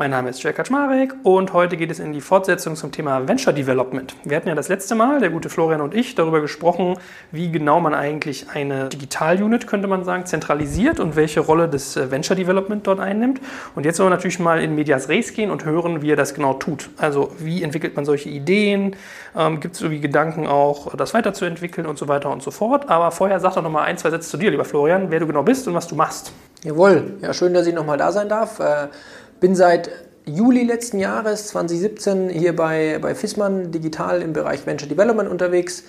Mein Name ist Jörg Kaczmarek und heute geht es in die Fortsetzung zum Thema Venture Development. Wir hatten ja das letzte Mal, der gute Florian und ich, darüber gesprochen, wie genau man eigentlich eine Digital-Unit, könnte man sagen, zentralisiert und welche Rolle das äh, Venture Development dort einnimmt. Und jetzt wollen wir natürlich mal in Medias Res gehen und hören, wie er das genau tut. Also wie entwickelt man solche Ideen, ähm, gibt es irgendwie Gedanken auch, das weiterzuentwickeln und so weiter und so fort. Aber vorher sag doch noch mal ein, zwei Sätze zu dir, lieber Florian, wer du genau bist und was du machst. Jawohl, ja schön, dass ich nochmal da sein darf. Äh, bin seit Juli letzten Jahres, 2017, hier bei, bei Fissmann digital im Bereich Venture Development unterwegs.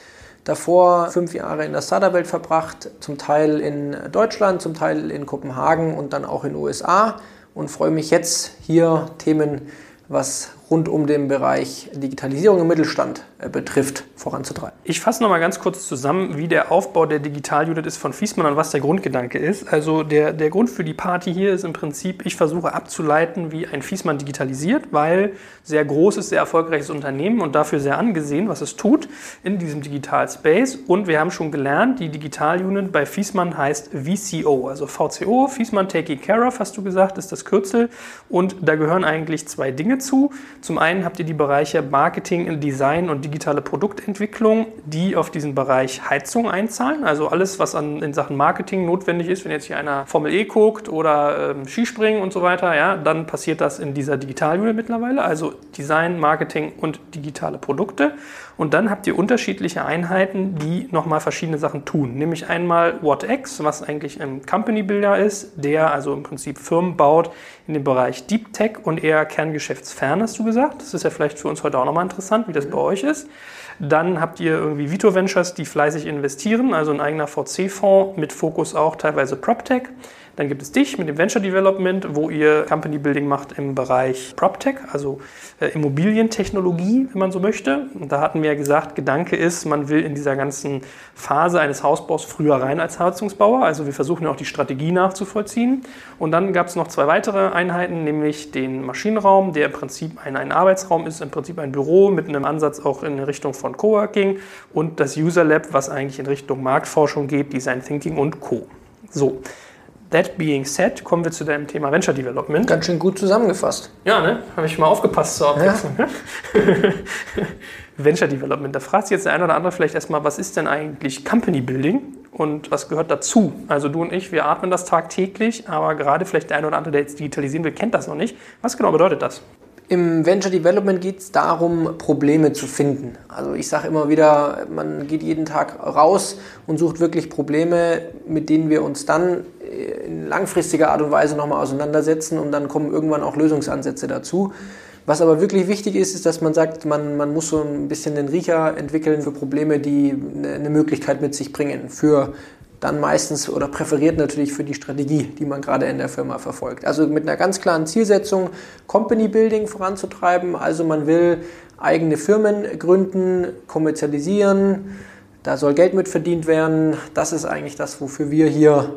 Davor fünf Jahre in der Startup-Welt verbracht, zum Teil in Deutschland, zum Teil in Kopenhagen und dann auch in den USA und freue mich jetzt hier Themen, was rund um den Bereich Digitalisierung im Mittelstand äh, betrifft, voranzutreiben. Ich fasse nochmal ganz kurz zusammen, wie der Aufbau der Digital-Unit ist von Fiesmann und was der Grundgedanke ist. Also der, der Grund für die Party hier ist im Prinzip, ich versuche abzuleiten, wie ein Fiesmann digitalisiert, weil sehr großes, sehr erfolgreiches Unternehmen und dafür sehr angesehen, was es tut in diesem Digital-Space. Und wir haben schon gelernt, die Digital-Unit bei Fiesmann heißt VCO, also VCO, Fiesmann Taking Care of, hast du gesagt, ist das Kürzel. Und da gehören eigentlich zwei Dinge zu. Zum einen habt ihr die Bereiche Marketing, Design und digitale Produktentwicklung, die auf diesen Bereich Heizung einzahlen. Also alles, was an, in Sachen Marketing notwendig ist, wenn jetzt hier einer Formel E guckt oder ähm, Skispringen und so weiter, ja, dann passiert das in dieser Digitalunit mittlerweile. Also Design, Marketing und digitale Produkte. Und dann habt ihr unterschiedliche Einheiten, die nochmal verschiedene Sachen tun. Nämlich einmal WhatX, was eigentlich ein Company Builder ist, der also im Prinzip Firmen baut in dem Bereich Deep Tech und eher kerngeschäftsfern, hast du gesagt. Das ist ja vielleicht für uns heute auch nochmal interessant, wie das bei euch ist. Dann habt ihr irgendwie Vito Ventures, die fleißig investieren, also ein eigener VC-Fonds mit Fokus auch teilweise PropTech. Dann gibt es dich mit dem Venture Development, wo ihr Company Building macht im Bereich PropTech, also äh, Immobilientechnologie, wenn man so möchte. Und da hatten wir ja gesagt, Gedanke ist, man will in dieser ganzen Phase eines Hausbaus früher rein als Heizungsbauer. Also wir versuchen ja auch die Strategie nachzuvollziehen. Und dann gab es noch zwei weitere Einheiten, nämlich den Maschinenraum, der im Prinzip ein, ein Arbeitsraum ist, im Prinzip ein Büro mit einem Ansatz auch in Richtung von Coworking und das User Lab, was eigentlich in Richtung Marktforschung geht, Design Thinking und Co. So, That being said, kommen wir zu deinem Thema Venture Development. Ganz schön gut zusammengefasst. Ja, ne? Habe ich mal aufgepasst zur Abwechslung. Ja. Venture Development. Da fragt sich jetzt der eine oder andere vielleicht erstmal, was ist denn eigentlich Company Building und was gehört dazu? Also du und ich, wir atmen das tagtäglich, aber gerade vielleicht der eine oder andere, der jetzt digitalisieren will, kennt das noch nicht. Was genau bedeutet das? Im Venture Development geht es darum, Probleme zu finden. Also ich sage immer wieder, man geht jeden Tag raus und sucht wirklich Probleme, mit denen wir uns dann in langfristiger Art und Weise nochmal auseinandersetzen und dann kommen irgendwann auch Lösungsansätze dazu. Was aber wirklich wichtig ist, ist, dass man sagt, man, man muss so ein bisschen den Riecher entwickeln für Probleme, die eine Möglichkeit mit sich bringen. Für dann meistens oder präferiert natürlich für die Strategie, die man gerade in der Firma verfolgt. Also mit einer ganz klaren Zielsetzung, Company Building voranzutreiben. Also man will eigene Firmen gründen, kommerzialisieren, da soll Geld mit verdient werden. Das ist eigentlich das, wofür wir hier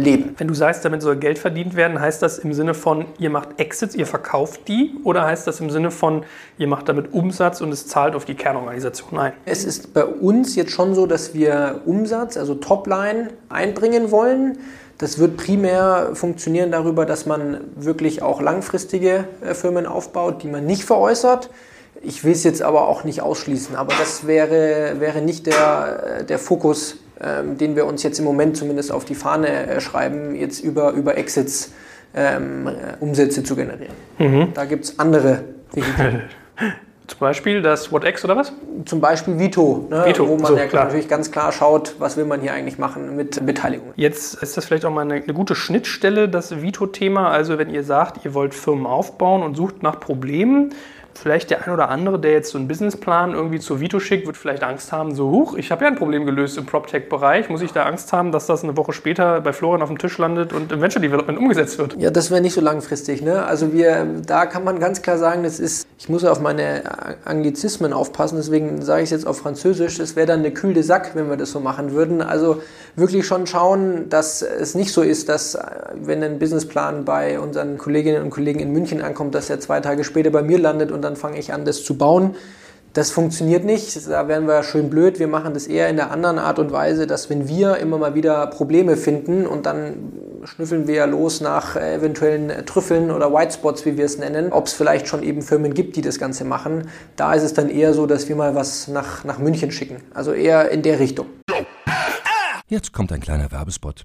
leben. Wenn du sagst, damit soll Geld verdient werden, heißt das im Sinne von, ihr macht Exits, ihr verkauft die? Oder heißt das im Sinne von, ihr macht damit Umsatz und es zahlt auf die Kernorganisation ein? Es ist bei uns jetzt schon so, dass wir Umsatz, also Topline, einbringen wollen. Das wird primär funktionieren darüber, dass man wirklich auch langfristige äh, Firmen aufbaut, die man nicht veräußert. Ich will es jetzt aber auch nicht ausschließen, aber das wäre, wäre nicht der, äh, der Fokus ähm, den wir uns jetzt im Moment zumindest auf die Fahne äh, schreiben, jetzt über, über Exits ähm, äh, Umsätze zu generieren. Mhm. Da gibt es andere Vehikel. Zum Beispiel das WhatX oder was? Zum Beispiel Vito, ne, Vito. wo man so, ja klar. natürlich ganz klar schaut, was will man hier eigentlich machen mit Beteiligung. Jetzt ist das vielleicht auch mal eine, eine gute Schnittstelle, das Vito-Thema. Also wenn ihr sagt, ihr wollt Firmen aufbauen und sucht nach Problemen, vielleicht der ein oder andere, der jetzt so einen Businessplan irgendwie zu Vito schickt, wird vielleicht Angst haben, so, huch, ich habe ja ein Problem gelöst im PropTech-Bereich. Muss ich da Angst haben, dass das eine Woche später bei Florian auf dem Tisch landet und im Venture Development umgesetzt wird? Ja, das wäre nicht so langfristig. Ne? Also wir, da kann man ganz klar sagen, das ist, ich muss auf meine Anglizismen aufpassen, deswegen sage ich es jetzt auf Französisch, es wäre dann eine kühle Sack, wenn wir das so machen würden. Also wirklich schon schauen, dass es nicht so ist, dass wenn ein Businessplan bei unseren Kolleginnen und Kollegen in München ankommt, dass er zwei Tage später bei mir landet und und dann fange ich an, das zu bauen. Das funktioniert nicht, da wären wir schön blöd. Wir machen das eher in der anderen Art und Weise, dass wenn wir immer mal wieder Probleme finden und dann schnüffeln wir los nach eventuellen Trüffeln oder Whitespots, wie wir es nennen, ob es vielleicht schon eben Firmen gibt, die das Ganze machen. Da ist es dann eher so, dass wir mal was nach, nach München schicken. Also eher in der Richtung. Jetzt kommt ein kleiner Werbespot.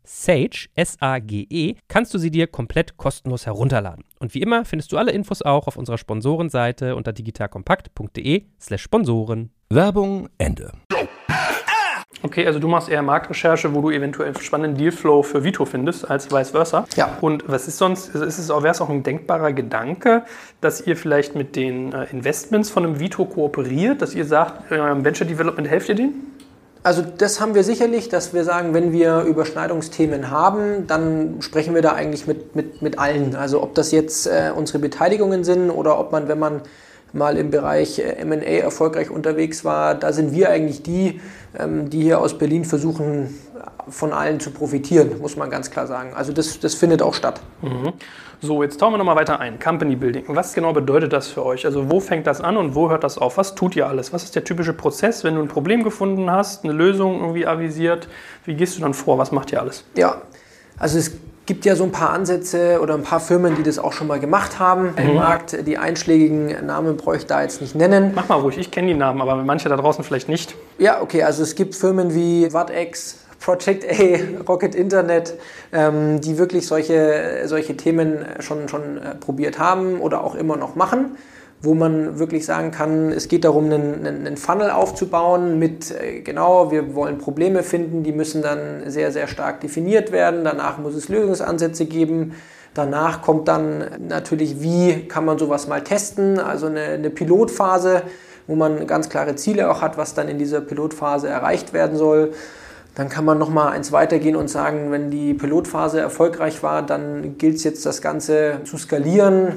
Sage, S-A-G-E, kannst du sie dir komplett kostenlos herunterladen. Und wie immer findest du alle Infos auch auf unserer Sponsorenseite unter digitalkompakt.de slash Sponsoren. Werbung Ende. Okay, also du machst eher Marktrecherche, wo du eventuell spannenden Dealflow für Vito findest, als vice versa. Ja. Und was ist sonst, ist es auch, wäre es auch ein denkbarer Gedanke, dass ihr vielleicht mit den äh, Investments von einem Vito kooperiert, dass ihr sagt, äh, Venture Development helft ihr denen? Also das haben wir sicherlich, dass wir sagen, wenn wir Überschneidungsthemen haben, dann sprechen wir da eigentlich mit, mit, mit allen. Also ob das jetzt äh, unsere Beteiligungen sind oder ob man, wenn man mal im Bereich äh, MA erfolgreich unterwegs war, da sind wir eigentlich die, ähm, die hier aus Berlin versuchen, von allen zu profitieren, muss man ganz klar sagen. Also das, das findet auch statt. Mhm. So, jetzt tauchen wir nochmal weiter ein. Company Building. Was genau bedeutet das für euch? Also wo fängt das an und wo hört das auf? Was tut ihr alles? Was ist der typische Prozess, wenn du ein Problem gefunden hast, eine Lösung irgendwie avisiert? Wie gehst du dann vor? Was macht ihr alles? Ja, also es gibt ja so ein paar Ansätze oder ein paar Firmen, die das auch schon mal gemacht haben mhm. im Markt. Die einschlägigen Namen bräuchte ich da jetzt nicht nennen. Mach mal ruhig, ich kenne die Namen, aber manche da draußen vielleicht nicht. Ja, okay, also es gibt Firmen wie Vatex, Project A, Rocket Internet, ähm, die wirklich solche, solche Themen schon, schon äh, probiert haben oder auch immer noch machen, wo man wirklich sagen kann, es geht darum, einen, einen Funnel aufzubauen mit, äh, genau, wir wollen Probleme finden, die müssen dann sehr, sehr stark definiert werden, danach muss es Lösungsansätze geben. Danach kommt dann natürlich, wie kann man sowas mal testen, also eine, eine Pilotphase, wo man ganz klare Ziele auch hat, was dann in dieser Pilotphase erreicht werden soll. Dann kann man noch mal eins weitergehen und sagen, wenn die Pilotphase erfolgreich war, dann gilt es jetzt, das Ganze zu skalieren.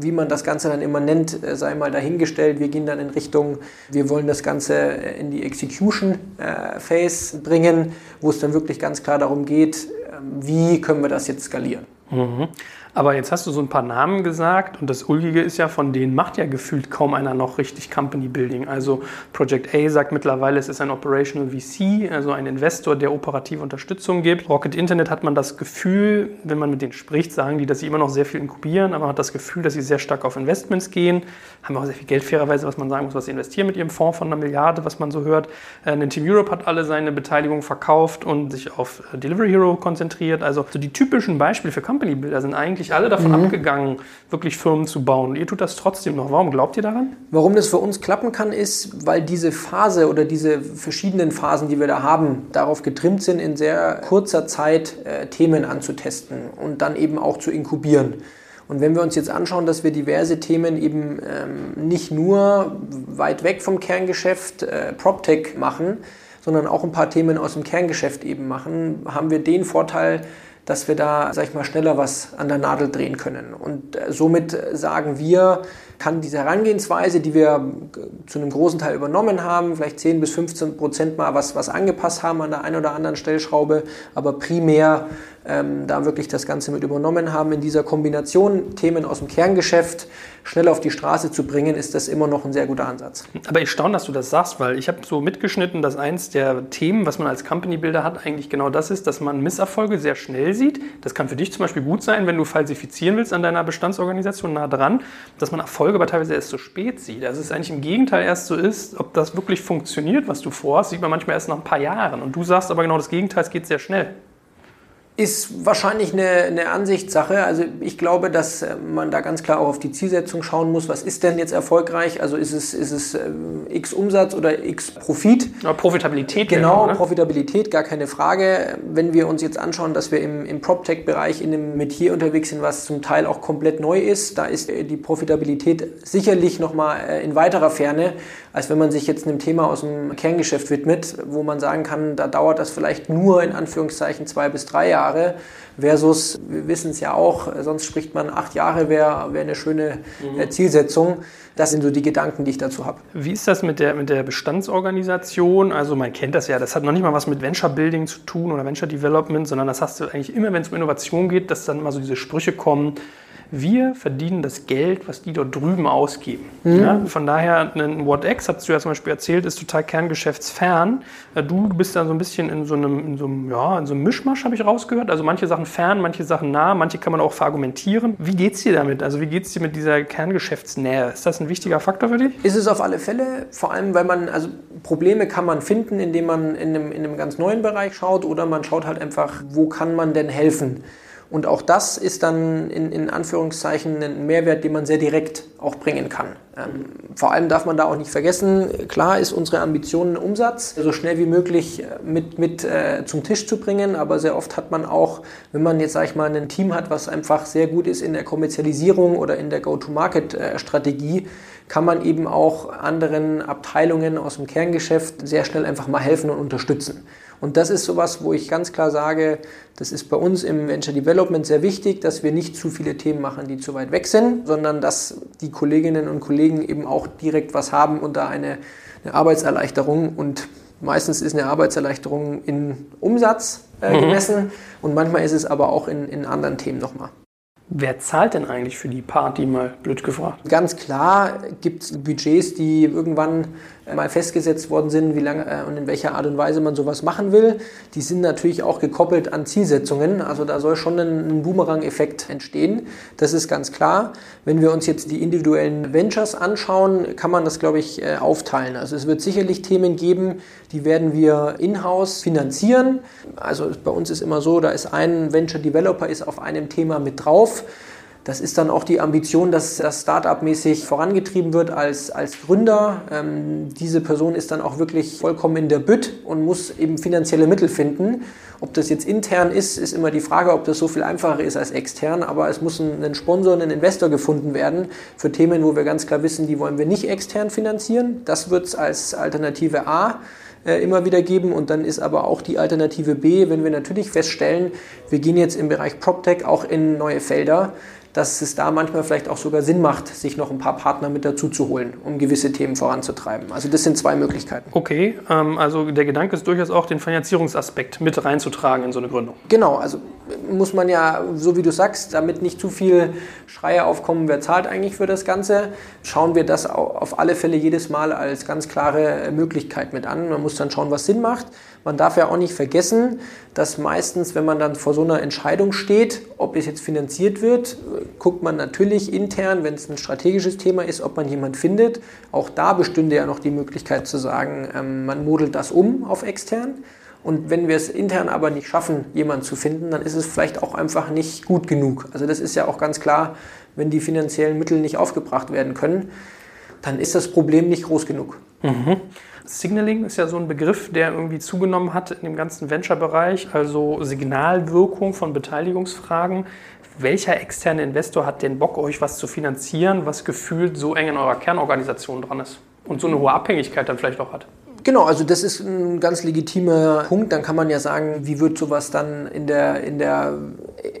Wie man das Ganze dann immer nennt, äh, sei mal dahingestellt. Wir gehen dann in Richtung, wir wollen das Ganze in die Execution äh, Phase bringen, wo es dann wirklich ganz klar darum geht, wie können wir das jetzt skalieren. Mhm. Aber jetzt hast du so ein paar Namen gesagt und das Ulgige ist ja, von denen macht ja gefühlt kaum einer noch richtig Company Building. Also Project A sagt mittlerweile, es ist ein Operational VC, also ein Investor, der operative Unterstützung gibt. Rocket Internet hat man das Gefühl, wenn man mit denen spricht, sagen die, dass sie immer noch sehr viel inkubieren, aber man hat das Gefühl, dass sie sehr stark auf Investments gehen, haben auch sehr viel Geld fairerweise, was man sagen muss, was sie investieren mit ihrem Fonds von einer Milliarde, was man so hört. Äh, Team Europe hat alle seine Beteiligung verkauft und sich auf äh, Delivery Hero konzentriert. Also so die typischen Beispiele für Company Builder sind eigentlich eigentlich alle davon mhm. abgegangen, wirklich Firmen zu bauen. Ihr tut das trotzdem noch. Warum glaubt ihr daran? Warum das für uns klappen kann, ist, weil diese Phase oder diese verschiedenen Phasen, die wir da haben, darauf getrimmt sind, in sehr kurzer Zeit äh, Themen anzutesten und dann eben auch zu inkubieren. Und wenn wir uns jetzt anschauen, dass wir diverse Themen eben ähm, nicht nur weit weg vom Kerngeschäft äh, PropTech machen, sondern auch ein paar Themen aus dem Kerngeschäft eben machen, haben wir den Vorteil, dass wir da, sag ich mal, schneller was an der Nadel drehen können. Und äh, somit sagen wir, kann diese Herangehensweise, die wir zu einem großen Teil übernommen haben, vielleicht 10 bis 15 Prozent mal was, was angepasst haben an der einen oder anderen Stellschraube, aber primär ähm, da wirklich das Ganze mit übernommen haben. In dieser Kombination Themen aus dem Kerngeschäft schnell auf die Straße zu bringen, ist das immer noch ein sehr guter Ansatz. Aber ich staune, dass du das sagst, weil ich habe so mitgeschnitten, dass eins der Themen, was man als Company Builder hat, eigentlich genau das ist, dass man Misserfolge sehr schnell sieht. Das kann für dich zum Beispiel gut sein, wenn du falsifizieren willst an deiner Bestandsorganisation nah dran, dass man Erfolge aber teilweise erst so spät sieht. Also es ist eigentlich im Gegenteil erst so ist, ob das wirklich funktioniert, was du vorhast, sieht man manchmal erst nach ein paar Jahren. Und du sagst aber genau das Gegenteil, es geht sehr schnell. Ist wahrscheinlich eine, eine Ansichtssache. Also ich glaube, dass äh, man da ganz klar auch auf die Zielsetzung schauen muss. Was ist denn jetzt erfolgreich? Also ist es, ist es ähm, x Umsatz oder x Profit? Ja, Profitabilität. Genau, auch, ne? Profitabilität, gar keine Frage. Wenn wir uns jetzt anschauen, dass wir im, im PropTech-Bereich in einem Metier unterwegs sind, was zum Teil auch komplett neu ist, da ist die Profitabilität sicherlich nochmal äh, in weiterer Ferne, als wenn man sich jetzt einem Thema aus dem Kerngeschäft widmet, wo man sagen kann, da dauert das vielleicht nur in Anführungszeichen zwei bis drei Jahre versus, wir wissen es ja auch, sonst spricht man acht Jahre, wäre wär eine schöne mhm. Äh, Zielsetzung. Das sind so die Gedanken, die ich dazu habe. Wie ist das mit der, mit der Bestandsorganisation? Also man kennt das ja, das hat noch nicht mal was mit Venture Building zu tun oder Venture Development, sondern das hast du eigentlich immer, wenn es um Innovation geht, dass dann mal so diese Sprüche kommen, wir verdienen das Geld, was die dort drüben ausgeben. Mhm. Ja, von daher, ein WhatX, hast du ja zum Beispiel erzählt, ist total kerngeschäftsfern. Du bist da so ein bisschen in so einem, in so einem, ja, in so einem Mischmasch, habe ich rausgehört. Also manche Sachen fern, manche Sachen nah, manche kann man auch verargumentieren. Wie geht es dir damit? Also wie geht es dir mit dieser Kerngeschäftsnähe? Ist das ein wichtiger Faktor für dich? Ist es auf alle Fälle, vor allem, weil man, also Probleme kann man finden, indem man in einem, in einem ganz neuen Bereich schaut oder man schaut halt einfach, wo kann man denn helfen? Und auch das ist dann in, in Anführungszeichen ein Mehrwert, den man sehr direkt auch bringen kann. Ähm, vor allem darf man da auch nicht vergessen, klar ist unsere Ambition, Umsatz so schnell wie möglich äh, mit, mit äh, zum Tisch zu bringen, aber sehr oft hat man auch, wenn man jetzt, sage ich mal, ein Team hat, was einfach sehr gut ist in der Kommerzialisierung oder in der Go-to-Market-Strategie, kann man eben auch anderen Abteilungen aus dem Kerngeschäft sehr schnell einfach mal helfen und unterstützen. Und das ist sowas, wo ich ganz klar sage, das ist bei uns im Venture Development sehr wichtig, dass wir nicht zu viele Themen machen, die zu weit weg sind, sondern dass die Kolleginnen und Kollegen eben auch direkt was haben und da eine, eine Arbeitserleichterung und meistens ist eine Arbeitserleichterung in Umsatz äh, mhm. gemessen mhm. und manchmal ist es aber auch in, in anderen Themen nochmal. Wer zahlt denn eigentlich für die Party, mal blöd gefragt? Ganz klar gibt es Budgets, die irgendwann mal festgesetzt worden sind, wie lange äh, und in welcher Art und Weise man sowas machen will. Die sind natürlich auch gekoppelt an Zielsetzungen. Also da soll schon ein, Boomerang-Effekt entstehen. Das ist ganz klar. Wenn wir uns jetzt die individuellen Ventures anschauen, kann man das, glaube ich, äh, aufteilen. Also es wird sicherlich Themen geben, die werden wir in-house finanzieren. Also bei uns ist immer so, da ist ein Venture Developer ist auf einem Thema mit drauf. Das ist dann auch die Ambition, dass das Startup-mäßig vorangetrieben wird als, als Gründer. Ähm, diese Person ist dann auch wirklich vollkommen in der Bütt und muss eben finanzielle Mittel finden. Ob das jetzt intern ist, ist immer die Frage, ob das so viel einfacher ist als extern. Aber es muss ein, ein Sponsor, ein Investor gefunden werden für Themen, wo wir ganz klar wissen, die wollen wir nicht extern finanzieren. Das wird es als Alternative A äh, immer wieder geben. Und dann ist aber auch die Alternative B, wenn wir natürlich feststellen, wir gehen jetzt im Bereich PropTech auch in neue Felder, dass es da manchmal vielleicht auch sogar Sinn macht, sich noch ein paar Partner mit dazu zu holen, um gewisse Themen voranzutreiben. Also das sind zwei Möglichkeiten. Okay, ähm, also der Gedanke ist durchaus auch, den Finanzierungsaspekt mit reinzutragen in so eine Gründung. Genau, also muss man ja, so wie du sagst, damit nicht zu viel Schreie aufkommen, wer zahlt eigentlich für das Ganze, schauen wir das auf alle Fälle jedes Mal als ganz klare Möglichkeit mit an. Man muss dann schauen, was Sinn macht. Man darf ja auch nicht vergessen, dass meistens, wenn man dann vor so einer Entscheidung steht, ob es jetzt finanziert wird, guckt man natürlich intern, wenn es ein strategisches Thema ist, ob man jemand findet. Auch da bestünde ja noch die Möglichkeit zu sagen, ähm, man modelt das um auf extern. Und wenn wir es intern aber nicht schaffen, jemanden zu finden, dann ist es vielleicht auch einfach nicht gut genug. Also das ist ja auch ganz klar, wenn die finanziellen Mittel nicht aufgebracht werden können, dann ist das Problem nicht groß genug. Mhm. Signaling ist ja so ein Begriff, der irgendwie zugenommen hat in dem ganzen Venture-Bereich, also Signalwirkung von Beteiligungsfragen. Welcher externe Investor hat den Bock, euch was zu finanzieren, was gefühlt so eng in eurer Kernorganisation dran ist und so eine hohe Abhängigkeit dann vielleicht auch hat? Genau, also das ist ein ganz legitimer Punkt. Dann kann man ja sagen, wie wird sowas dann in der, in der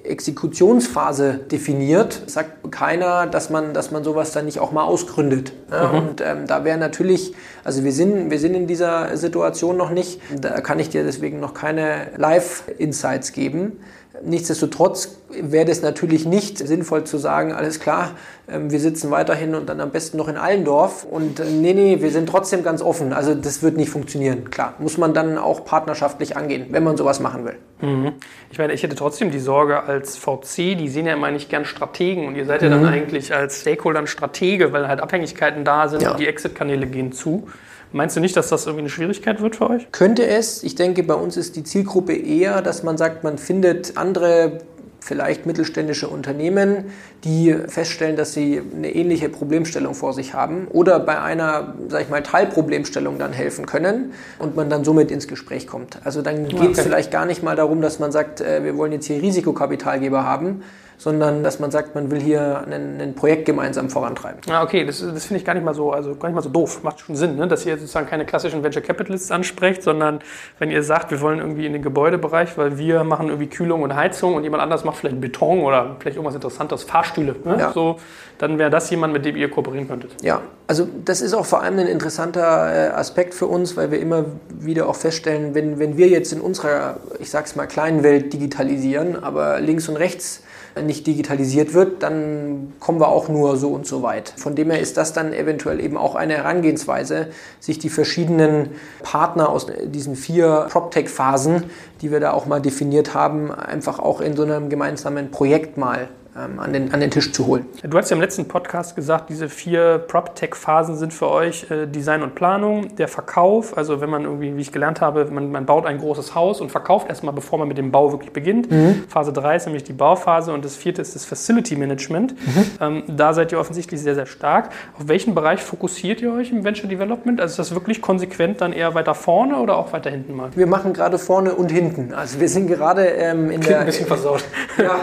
Exekutionsphase definiert? Sagt keiner, dass man, dass man sowas dann nicht auch mal ausgründet. Ja, mhm. Und ähm, da wäre natürlich, also wir sind, wir sind in dieser Situation noch nicht. Da kann ich dir deswegen noch keine Live-Insights geben. Nichtsdestotrotz wäre es natürlich nicht sinnvoll zu sagen, alles klar, ähm, wir sitzen weiterhin und dann am besten noch in Allendorf und äh, nee, nee, wir sind trotzdem ganz offen. Also das wird nicht funktionieren. Klar, muss man dann auch partnerschaftlich angehen, wenn man sowas machen will. Mhm. Ich meine, ich hätte trotzdem die Sorge als VC, die sehen ja immer nicht gern Strategen und ihr seid ja dann mhm. eigentlich als Stakeholder ein Stratege, weil halt Abhängigkeiten da sind ja. und die Exit-Kanäle gehen zu. Meinst du nicht, dass das irgendwie eine Schwierigkeit wird für euch? Könnte es. Ich denke, bei uns ist die Zielgruppe eher, dass man sagt, man findet andere vielleicht mittelständische Unternehmen, die feststellen, dass sie eine ähnliche Problemstellung vor sich haben oder bei einer, sag ich mal, Teilproblemstellung dann helfen können und man dann somit ins Gespräch kommt. Also dann geht es okay. vielleicht gar nicht mal darum, dass man sagt, äh, wir wollen jetzt hier Risikokapitalgeber haben, sondern dass man sagt, man will hier ein, ein Projekt gemeinsam vorantreiben. Ah, okay, das, das finde ich gar nicht mal so, also gar nicht mal so doof. Macht schon Sinn, ne? dass ihr sozusagen keine klassischen Venture Capitalists ansprecht, sondern wenn ihr sagt, wir wollen irgendwie in den Gebäudebereich, weil wir machen irgendwie Kühlung und Heizung und jemand anders macht vielleicht Beton oder vielleicht irgendwas Interessantes, Fahrstühle. Ne? Ja. So, dann wäre das jemand, mit dem ihr kooperieren könntet. Ja, also das ist auch vor allem ein interessanter äh, Aspekt für uns, weil wir immer wieder auch feststellen, wenn, wenn wir jetzt in unserer, ich sag's mal, kleinen Welt digitalisieren, aber links und rechts nicht digitalisiert wird, dann kommen wir auch nur so und so weit. Von dem her ist das dann eventuell eben auch eine Herangehensweise, sich die verschiedenen Partner aus diesen vier PropTech-Phasen, die wir da auch mal definiert haben, einfach auch in so einem gemeinsamen Projekt mal an, den, an den Tisch zu holen. Du hast ja im letzten Podcast gesagt, diese vier PropTech-Phasen sind für euch äh, Design und Planung, der Verkauf, also wenn man irgendwie, wie ich gelernt habe, man, man baut ein großes Haus und verkauft erstmal, bevor man mit dem Bau wirklich beginnt. Mhm. Phase 3 ist nämlich die Bauphase und das vierte ist das Facility Management. Mhm. Ähm, da seid ihr offensichtlich sehr, sehr stark. Auf welchen Bereich fokussiert ihr euch im Venture Development? Also ist das wirklich konsequent dann eher weiter vorne oder auch weiter hinten mal? Wir machen gerade vorne und hinten. Also wir sind gerade ähm, in Klingt der... ein bisschen versaut. Ja,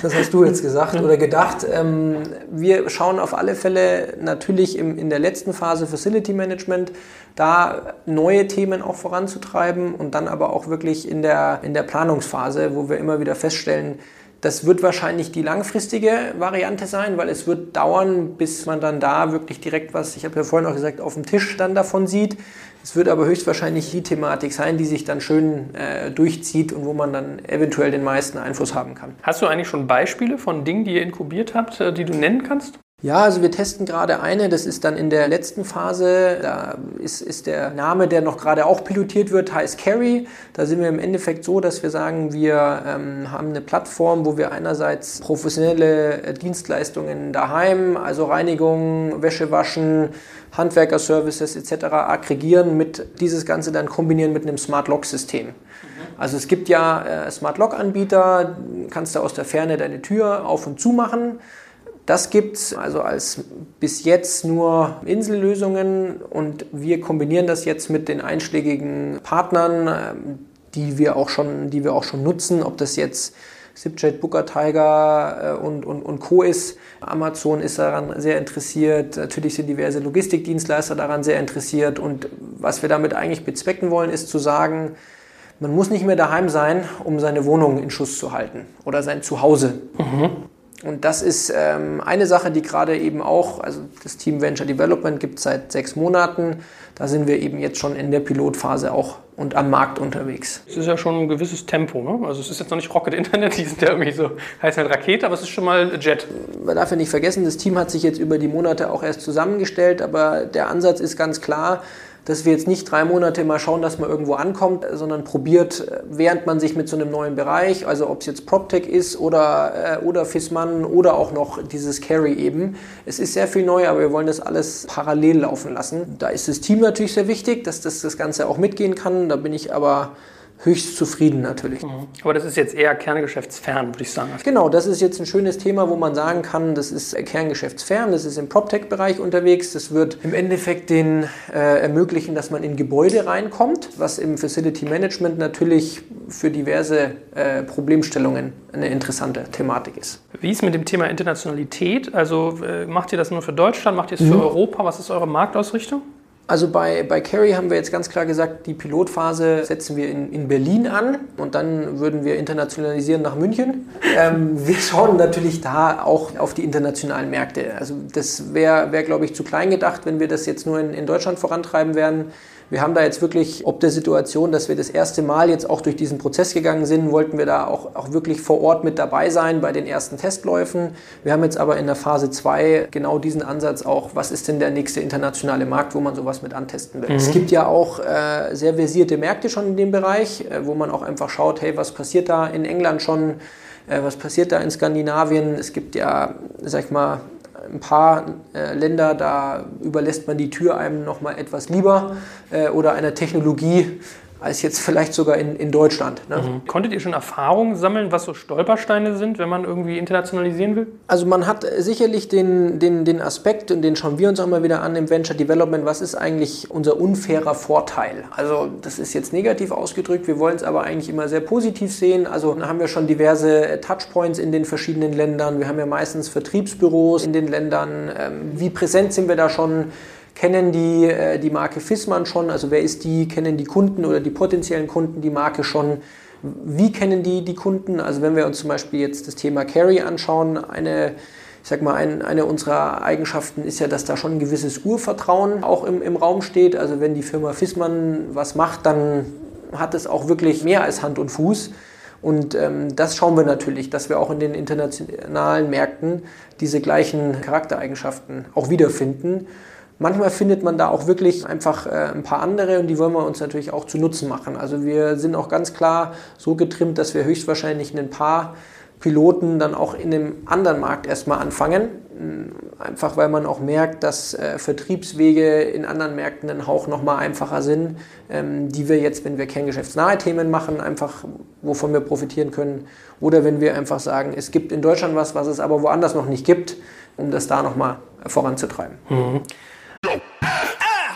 das heißt, hast du jetzt gesagt oder gedacht. Ähm, wir schauen auf alle Fälle natürlich im, in der letzten Phase Facility Management, da neue Themen auch voranzutreiben und dann aber auch wirklich in der, in der Planungsphase, wo wir immer wieder feststellen, das wird wahrscheinlich die langfristige Variante sein, weil es wird dauern, bis man dann da wirklich direkt was, ich habe ja vorhin auch gesagt, auf dem Tisch dann davon sieht. Es wird aber höchstwahrscheinlich die Thematik sein, die sich dann schön äh, durchzieht und wo man dann eventuell den meisten Einfluss haben kann. Hast du eigentlich schon Beispiele von Dingen, die ihr inkubiert habt, äh, die du nennen kannst? Ja, also wir testen gerade eine, das ist dann in der letzten Phase. Da ist, ist der Name, der noch gerade auch pilotiert wird, heißt Carry. Da sind wir im Endeffekt so, dass wir sagen, wir ähm, haben eine Plattform, wo wir einerseits professionelle äh, Dienstleistungen daheim, also Reinigung, Wäsche waschen, Handwerkerservices etc. aggregieren, mit dieses Ganze dann kombinieren mit einem Smart Lock System. Also es gibt ja äh, Smart Lock Anbieter, kannst du aus der Ferne deine Tür auf und zu machen. Das gibt es also als bis jetzt nur Insellösungen und wir kombinieren das jetzt mit den einschlägigen Partnern, ähm, die wir auch schon, die wir auch schon nutzen, ob das jetzt Zipjet, Booker Tiger äh, und, und, und Co. ist. Amazon ist daran sehr interessiert. Natürlich sind diverse Logistikdienstleister daran sehr interessiert. Und was wir damit eigentlich bezwecken wollen, ist zu sagen, man muss nicht mehr daheim sein, um seine Wohnung in Schuss zu halten oder sein Zuhause. Mhm. Und das ist ähm, eine Sache, die gerade eben auch, also das Team Venture Development gibt es seit sechs Monaten. Da sind wir eben jetzt schon in der Pilotphase auch und am Markt unterwegs. Es ist ja schon ein gewisses Tempo, ne? Also es ist jetzt noch nicht Rocket Internet, die sind ja irgendwie so, heißt halt Rakete, aber es ist schon mal Jet. Man darf ja nicht vergessen, das Team hat sich jetzt über die Monate auch erst zusammengestellt, aber der Ansatz ist ganz klar, dass wir jetzt nicht drei Monate mal schauen, dass man irgendwo ankommt, sondern probiert, während man sich mit so einem neuen Bereich, also ob es jetzt PropTech ist oder, äh, oder FISMAN oder auch noch dieses Carry eben. Es ist sehr viel neu, aber wir wollen das alles parallel laufen lassen. Da ist das Team natürlich sehr wichtig, dass das das Ganze auch mitgehen kann. Da bin ich aber höchst zufrieden natürlich. Mhm. Aber das ist jetzt eher kerngeschäftsfern, würde ich sagen. Genau, das ist jetzt ein schönes Thema, wo man sagen kann, das ist kerngeschäftsfern, das ist im PropTech-Bereich unterwegs. Das wird im Endeffekt den äh, ermöglichen, dass man in Gebäude reinkommt, was im Facility Management natürlich für diverse äh, Problemstellungen eine interessante Thematik ist. Wie ist mit dem Thema Internationalität? Also äh, macht ihr das nur für Deutschland, macht ihr es für mhm. Europa? Was ist eure Marktausrichtung? Also bei, bei Carry haben wir jetzt ganz klar gesagt, die Pilotphase setzen wir in, in Berlin an und dann würden wir internationalisieren nach München. Ähm, wir schauen natürlich da auch auf die internationalen Märkte. Also das wäre, wär, glaube ich, zu klein gedacht, wenn wir das jetzt nur in, in Deutschland vorantreiben werden. Wir haben da jetzt wirklich, ob der Situation, dass wir das erste Mal jetzt auch durch diesen Prozess gegangen sind, wollten wir da auch, auch wirklich vor Ort mit dabei sein bei den ersten Testläufen. Wir haben jetzt aber in der Phase 2 genau diesen Ansatz auch, was ist denn der nächste internationale Markt, wo man sowas mit antesten will. Mhm. Es gibt ja auch äh, sehr versierte Märkte schon in dem Bereich, äh, wo man auch einfach schaut, hey, was passiert da in England schon, äh, was passiert da in Skandinavien. Es gibt ja, sag ich mal, ein paar äh, Länder, da überlässt man die Tür einem noch mal etwas lieber äh, oder einer Technologie, als jetzt vielleicht sogar in, in Deutschland. Ne? Mhm. Konntet ihr schon Erfahrungen sammeln, was so Stolpersteine sind, wenn man irgendwie internationalisieren will? Also man hat sicherlich den, den, den Aspekt, und den schauen wir uns auch mal wieder an im Venture Development, was ist eigentlich unser unfairer Vorteil? Also das ist jetzt negativ ausgedrückt, wir wollen es aber eigentlich immer sehr positiv sehen. Also da haben wir schon diverse Touchpoints in den verschiedenen Ländern, wir haben ja meistens Vertriebsbüros in den Ländern. Ähm, wie präsent sind wir da schon? Kennen die äh, die Marke Fissmann schon, also wer ist die, kennen die Kunden oder die potenziellen Kunden die Marke schon, wie kennen die die Kunden, also wenn wir uns zum Beispiel jetzt das Thema Carry anschauen, eine ich sag mal, ein, eine unserer Eigenschaften ist ja, dass da schon ein gewisses Urvertrauen auch im, im Raum steht. Also wenn die Firma Fissmann was macht, dann hat es auch wirklich mehr als Hand und Fuß. Und ähm, das schauen wir natürlich, dass wir auch in den internationalen Märkten diese gleichen Charaktereigenschaften auch wiederfinden. Manchmal findet man da auch wirklich einfach äh, ein paar andere und die wollen wir uns natürlich auch zu Nutzen machen. Also wir sind auch ganz klar so getrimmt, dass wir höchstwahrscheinlich ein paar Piloten dann auch in einem anderen Markt erstmal anfangen. Mm, einfach weil man auch merkt, dass äh, Vertriebswege in anderen Märkten einen Hauch nochmal einfacher sind, ähm, die wir jetzt, wenn wir kerngeschäftsnahe Themen machen, einfach wovon wir profitieren können. Oder wenn wir einfach sagen, es gibt in Deutschland was, was es aber woanders noch nicht gibt, um das da nochmal voranzutreiben. Mhm.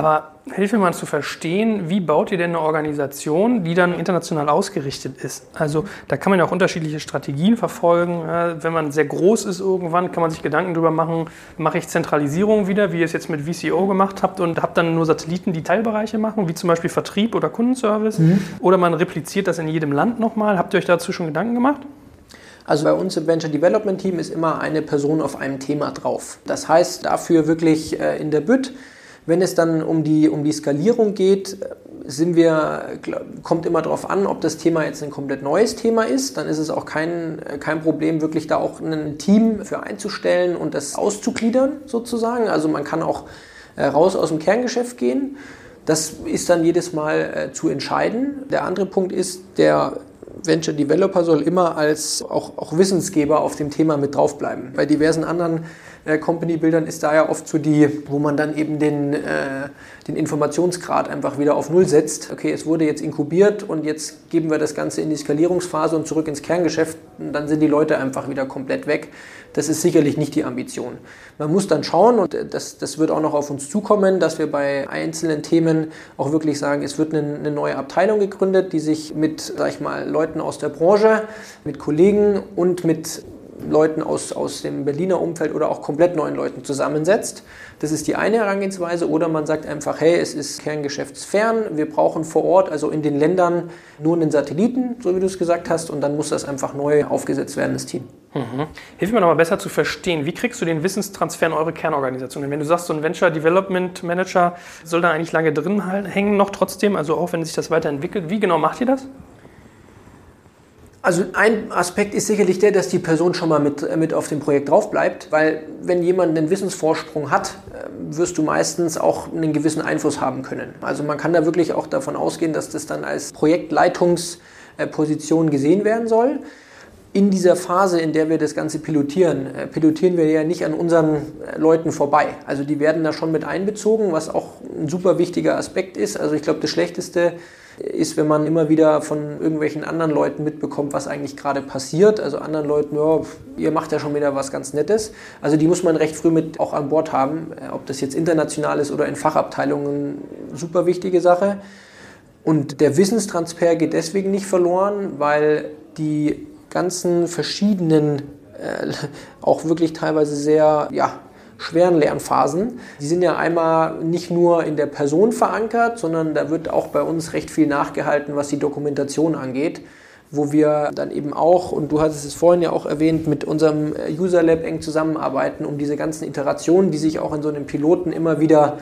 Aber hilf mir mal zu verstehen, wie baut ihr denn eine Organisation, die dann international ausgerichtet ist? Also da kann man ja auch unterschiedliche Strategien verfolgen. Wenn man sehr groß ist irgendwann, kann man sich Gedanken darüber machen, mache ich Zentralisierung wieder, wie ihr es jetzt mit VCO gemacht habt und habt dann nur Satelliten, die Teilbereiche machen, wie zum Beispiel Vertrieb oder Kundenservice. Mhm. Oder man repliziert das in jedem Land nochmal. Habt ihr euch dazu schon Gedanken gemacht? Also bei uns im Venture Development Team ist immer eine Person auf einem Thema drauf. Das heißt, dafür wirklich äh, in der Bütt wenn es dann um die, um die Skalierung geht, sind wir, kommt immer darauf an, ob das Thema jetzt ein komplett neues Thema ist. Dann ist es auch kein, kein Problem, wirklich da auch ein Team für einzustellen und das auszugliedern sozusagen. Also man kann auch äh, raus aus dem Kerngeschäft gehen. Das ist dann jedes Mal äh, zu entscheiden. Der andere Punkt ist, der Venture Developer soll immer als auch, auch Wissensgeber auf dem Thema mit draufbleiben. Bei diversen anderen Company-Bildern ist da ja oft so die, wo man dann eben den, äh, den Informationsgrad einfach wieder auf Null setzt. Okay, es wurde jetzt inkubiert und jetzt geben wir das Ganze in die Skalierungsphase und zurück ins Kerngeschäft und dann sind die Leute einfach wieder komplett weg. Das ist sicherlich nicht die Ambition. Man muss dann schauen und das, das wird auch noch auf uns zukommen, dass wir bei einzelnen Themen auch wirklich sagen, es wird eine, eine neue Abteilung gegründet, die sich mit, sag ich mal, Leuten aus der Branche, mit Kollegen und mit Leuten aus, aus dem Berliner Umfeld oder auch komplett neuen Leuten zusammensetzt. Das ist die eine Herangehensweise. Oder man sagt einfach, hey, es ist kerngeschäftsfern, wir brauchen vor Ort, also in den Ländern, nur einen Satelliten, so wie du es gesagt hast, und dann muss das einfach neu aufgesetzt werden, das Team. Mhm. Hilf mir nochmal besser zu verstehen, wie kriegst du den Wissenstransfer in eure Kernorganisation? Wenn du sagst, so ein Venture Development Manager soll da eigentlich lange drin hängen, noch trotzdem, also auch wenn sich das weiterentwickelt, wie genau macht ihr das? Also ein Aspekt ist sicherlich der, dass die Person schon mal mit, äh, mit auf dem Projekt drauf bleibt, weil wenn jemand einen Wissensvorsprung hat, äh, wirst du meistens auch einen gewissen Einfluss haben können. Also man kann da wirklich auch davon ausgehen, dass das dann als Projektleitungsposition gesehen werden soll. In dieser Phase, in der wir das Ganze pilotieren, äh, pilotieren wir ja nicht an unseren Leuten vorbei. Also die werden da schon mit einbezogen, was auch ein super wichtiger Aspekt ist. Also ich glaube, das Schlechteste ist, wenn man immer wieder von irgendwelchen anderen Leuten mitbekommt, was eigentlich gerade passiert. Also anderen Leuten, ja, ihr macht ja schon wieder was ganz Nettes. Also die muss man recht früh mit auch an Bord haben. Äh, ob das jetzt international ist oder in Fachabteilungen, super wichtige Sache. Und der Wissenstransfer geht deswegen nicht verloren, weil die ganzen verschiedenen, äh, auch wirklich teilweise sehr, ja, schweren Lernphasen. Die sind ja einmal nicht nur in der Person verankert, sondern da wird auch bei uns recht viel nachgehalten, was die Dokumentation angeht wo wir dann eben auch, und du hattest es vorhin ja auch erwähnt, mit unserem User Lab eng zusammenarbeiten, um diese ganzen Iterationen, die sich auch in so einem Piloten immer wieder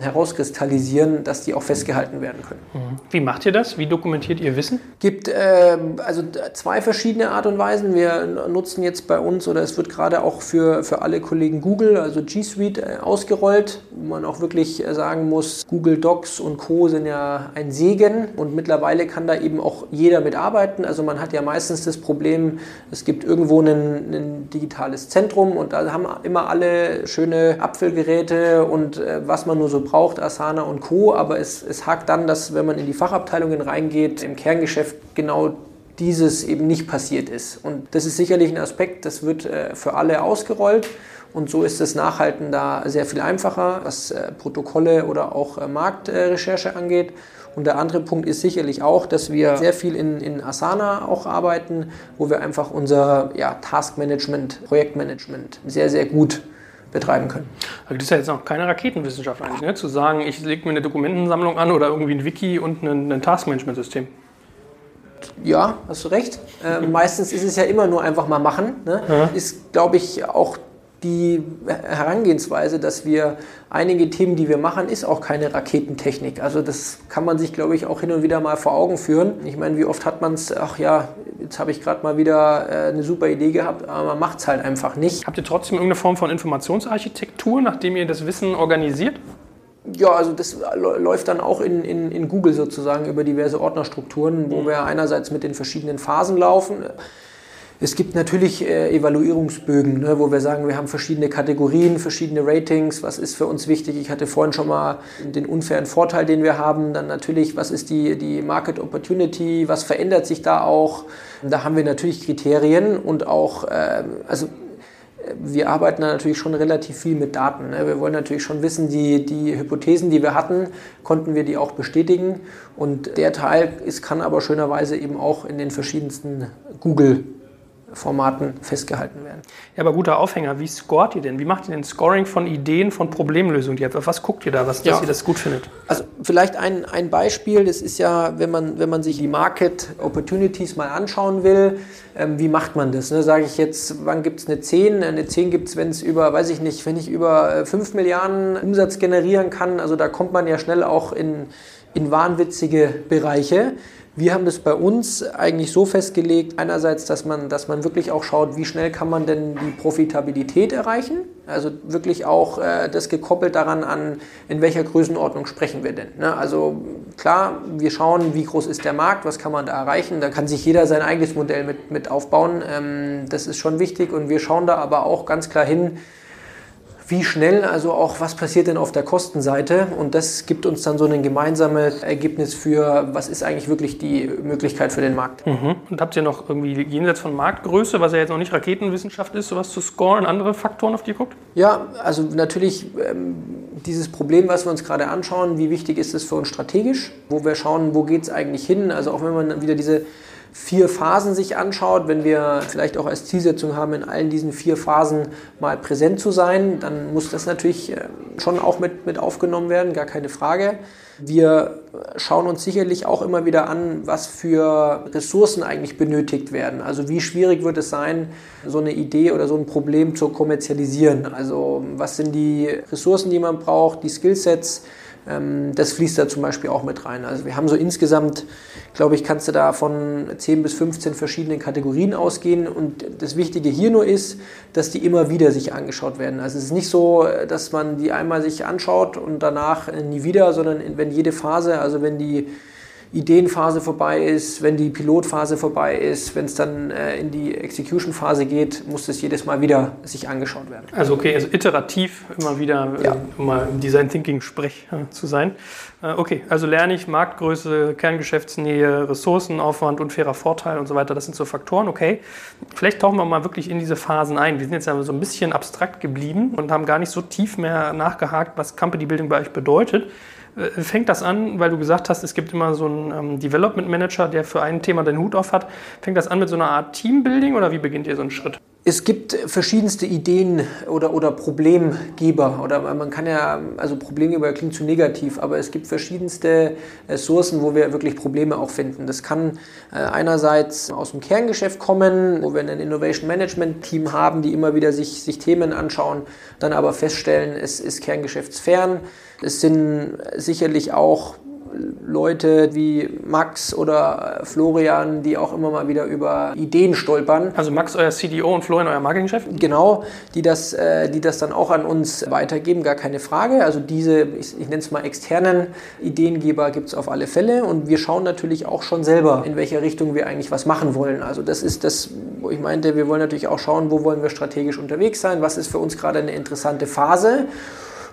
herauskristallisieren, dass die auch festgehalten werden können. Mhm. Wie macht ihr das? Wie dokumentiert ihr Wissen? gibt äh, also zwei verschiedene Art und Weisen. Wir nutzen jetzt bei uns oder es wird gerade auch für, für alle Kollegen Google, also G Suite, äh, ausgerollt, wo man auch wirklich äh, sagen muss, Google Docs und Co. sind ja ein Segen und mittlerweile kann da eben auch jeder mitarbeiten. Also man hat ja meistens das Problem, es gibt irgendwo ein, ein digitales Zentrum und da haben immer alle schöne Apfelgeräte und äh, was man nur so braucht, Asana und Co. Aber es, es hakt dann, dass wenn man in die Fachabteilungen reingeht, im Kerngeschäft genau dieses eben nicht passiert ist. Und das ist sicherlich ein Aspekt, das wird äh, für alle ausgerollt. Und so ist das Nachhalten da sehr viel einfacher, was äh, Protokolle oder auch äh, Marktrecherche angeht. Und der andere Punkt ist sicherlich auch, dass wir sehr viel in, in Asana auch arbeiten, wo wir einfach unser ja, Taskmanagement, Projektmanagement sehr, sehr gut betreiben können. Also das ist ja jetzt noch keine Raketenwissenschaft eigentlich, ne? zu sagen, ich lege mir eine Dokumentensammlung an oder irgendwie ein Wiki und ein, ein Taskmanagement-System. Ja, hast du recht. Äh, meistens ist es ja immer nur einfach mal machen. Ne? Ja. Ist, glaube ich, auch die Herangehensweise, dass wir einige Themen, die wir machen, ist auch keine Raketentechnik. Also das kann man sich, glaube ich, auch hin und wieder mal vor Augen führen. Ich meine, wie oft hat man es, ach ja, jetzt habe ich gerade mal wieder äh, eine super Idee gehabt, aber man macht es halt einfach nicht. Habt ihr trotzdem irgendeine Form von Informationsarchitektur, nachdem ihr das Wissen organisiert? Ja, also das läuft dann auch in, in, in Google sozusagen über diverse Ordnerstrukturen, wo mhm. wir einerseits mit den verschiedenen Phasen laufen. Es gibt natürlich äh, Evaluierungsbögen, ne, wo wir sagen, wir haben verschiedene Kategorien, verschiedene Ratings, was ist für uns wichtig. Ich hatte vorhin schon mal den unfairen Vorteil, den wir haben. Dann natürlich, was ist die, die Market Opportunity, was verändert sich da auch. Da haben wir natürlich Kriterien und auch, äh, also wir arbeiten da natürlich schon relativ viel mit Daten. Ne? Wir wollen natürlich schon wissen, die, die Hypothesen, die wir hatten, konnten wir die auch bestätigen. Und der Teil ist, kann aber schönerweise eben auch in den verschiedensten Google Formaten festgehalten werden. Ja, aber guter Aufhänger, wie scoret ihr denn? Wie macht ihr denn Scoring von Ideen, von Problemlösungen? Auf was guckt ihr da, was, ja. dass ihr das gut findet? Also vielleicht ein, ein Beispiel, das ist ja, wenn man, wenn man sich die Market Opportunities mal anschauen will, ähm, wie macht man das? Ne? Sage ich jetzt, wann gibt es eine 10? Eine 10 gibt es, wenn es über, weiß ich nicht, wenn ich über 5 äh, Milliarden Umsatz generieren kann, also da kommt man ja schnell auch in, in wahnwitzige Bereiche. Wir haben das bei uns eigentlich so festgelegt, einerseits, dass man, dass man wirklich auch schaut, wie schnell kann man denn die Profitabilität erreichen. Also wirklich auch äh, das gekoppelt daran an, in welcher Größenordnung sprechen wir denn. Ne? Also klar, wir schauen, wie groß ist der Markt, was kann man da erreichen. Da kann sich jeder sein eigenes Modell mit, mit aufbauen. Ähm, das ist schon wichtig und wir schauen da aber auch ganz klar hin, wie schnell, also auch was passiert denn auf der Kostenseite. Und das gibt uns dann so ein gemeinsames Ergebnis für, was ist eigentlich wirklich die Möglichkeit für den Markt. Mhm. Und habt ihr noch irgendwie jenseits von Marktgröße, was ja jetzt noch nicht Raketenwissenschaft ist, sowas zu scoren, andere Faktoren, auf die ihr guckt? Ja, also natürlich ähm, dieses Problem, was wir uns gerade anschauen, wie wichtig ist es für uns strategisch, wo wir schauen, wo geht es eigentlich hin. Also auch wenn man wieder diese vier Phasen sich anschaut, wenn wir vielleicht auch als Zielsetzung haben, in allen diesen vier Phasen mal präsent zu sein, dann muss das natürlich äh, schon auch mit, mit aufgenommen werden, gar keine Frage. Wir schauen uns sicherlich auch immer wieder an, was für Ressourcen eigentlich benötigt werden. Also wie schwierig wird es sein, so eine Idee oder so ein Problem zu kommerzialisieren. Also was sind die Ressourcen, die man braucht, die Skillsets, das fließt da zum Beispiel auch mit rein. Also wir haben so insgesamt, glaube ich, kannst du da von 10 bis 15 verschiedenen Kategorien ausgehen. Und das Wichtige hier nur ist, dass die immer wieder sich angeschaut werden. Also es ist nicht so, dass man die einmal sich anschaut und danach nie wieder, sondern wenn jede Phase, also wenn die Ideenphase vorbei ist, wenn die Pilotphase vorbei ist, wenn es dann äh, in die Execution-Phase geht, muss das jedes Mal wieder sich angeschaut werden. Also okay, also iterativ immer wieder, äh, ja. um mal im Design Thinking Sprech äh, zu sein. Äh, okay, also lerne ich Marktgröße, Kerngeschäftsnähe, Ressourcenaufwand, unfairer Vorteil und so weiter. Das sind so Faktoren. Okay, vielleicht tauchen wir mal wirklich in diese Phasen ein. Wir sind jetzt ja so ein bisschen abstrakt geblieben und haben gar nicht so tief mehr nachgehakt, was Company Building bei euch bedeutet. Äh, fängt das an, weil du gesagt hast, es gibt immer so einen ähm, Development Manager, der für ein Thema den Hut auf hat. Fängt das an mit so einer Art Teambuilding oder wie beginnt ihr so einen Schritt? Es gibt verschiedenste Ideen oder, oder Problemgeber oder man kann ja, also Problemgeber klingt zu negativ, aber es gibt verschiedenste Ressourcen, wo wir wirklich Probleme auch finden. Das kann äh, einerseits aus dem Kerngeschäft kommen, wo wir ein Innovation Management Team haben, die immer wieder sich, sich Themen anschauen, dann aber feststellen, es ist kerngeschäftsfern. Es sind sicherlich auch Leute wie Max oder Florian, die auch immer mal wieder über Ideen stolpern. Also Max, euer CDO und Florian, euer Marketingchef? Genau, die das, äh, die das dann auch an uns weitergeben, gar keine Frage. Also diese, ich, ich nenne es mal externen Ideengeber gibt es auf alle Fälle und wir schauen natürlich auch schon selber, in welcher Richtung wir eigentlich was machen wollen. Also das ist das, wo ich meinte, wir wollen natürlich auch schauen, wo wollen wir strategisch unterwegs sein, was ist für uns gerade eine interessante Phase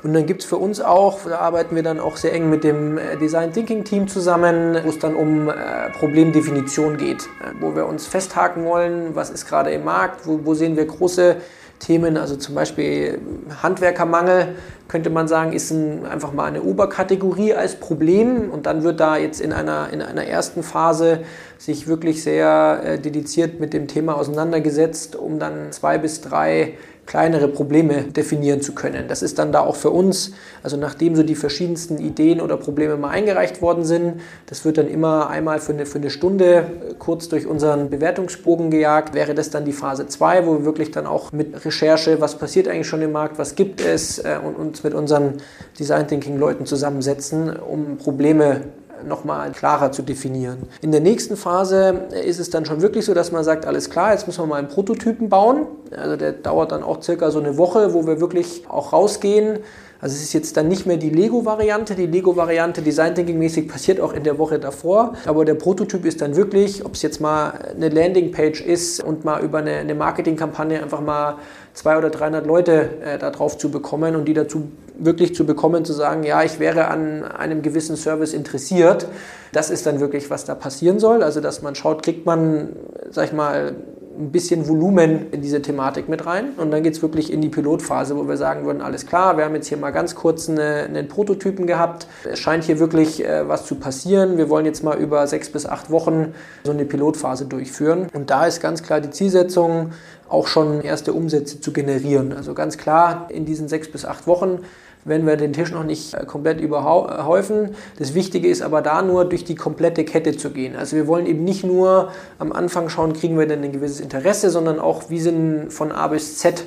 und dann gibt es für uns auch, da arbeiten wir dann auch sehr eng mit dem äh, Design Thinking Team zusammen, wo es dann um äh, Problemdefinition geht, äh, wo wir uns festhaken wollen, was ist gerade im Markt, wo, wo sehen wir große Themen, also zum Beispiel Handwerkermangel, könnte man sagen, ist ein, einfach mal eine Oberkategorie als Problem. Und dann wird da jetzt in einer, in einer ersten Phase sich wirklich sehr äh, dediziert mit dem Thema auseinandergesetzt, um dann zwei bis drei kleinere Probleme definieren zu können. Das ist dann da auch für uns, also nachdem so die verschiedensten Ideen oder Probleme mal eingereicht worden sind, das wird dann immer einmal für eine, für eine Stunde äh, kurz durch unseren Bewertungsbogen gejagt, wäre das dann die Phase 2, wo wir wirklich dann auch mit Recherche, was passiert eigentlich schon im Markt, was gibt es äh, und uns mit unseren Design Thinking Leuten zusammensetzen, um Probleme nochmal klarer zu definieren. In der nächsten Phase ist es dann schon wirklich so, dass man sagt, alles klar, jetzt müssen wir mal einen Prototypen bauen. Also der dauert dann auch circa so eine Woche, wo wir wirklich auch rausgehen. Also es ist jetzt dann nicht mehr die Lego-Variante. Die Lego-Variante Design Thinking-mäßig passiert auch in der Woche davor. Aber der Prototyp ist dann wirklich, ob es jetzt mal eine Landingpage ist und mal über eine, eine Marketingkampagne einfach mal 200 oder 300 Leute äh, da drauf zu bekommen und die dazu wirklich zu bekommen, zu sagen, ja, ich wäre an einem gewissen Service interessiert. Das ist dann wirklich, was da passieren soll. Also, dass man schaut, kriegt man, sag ich mal, ein bisschen Volumen in diese Thematik mit rein. Und dann geht es wirklich in die Pilotphase, wo wir sagen würden, alles klar, wir haben jetzt hier mal ganz kurz eine, einen Prototypen gehabt. Es scheint hier wirklich äh, was zu passieren. Wir wollen jetzt mal über sechs bis acht Wochen so eine Pilotphase durchführen. Und da ist ganz klar die Zielsetzung, auch schon erste Umsätze zu generieren. Also ganz klar, in diesen sechs bis acht Wochen wenn wir den Tisch noch nicht äh, komplett überhäufen. Das Wichtige ist aber da nur durch die komplette Kette zu gehen. Also wir wollen eben nicht nur am Anfang schauen, kriegen wir denn ein gewisses Interesse, sondern auch, wie sind von A bis Z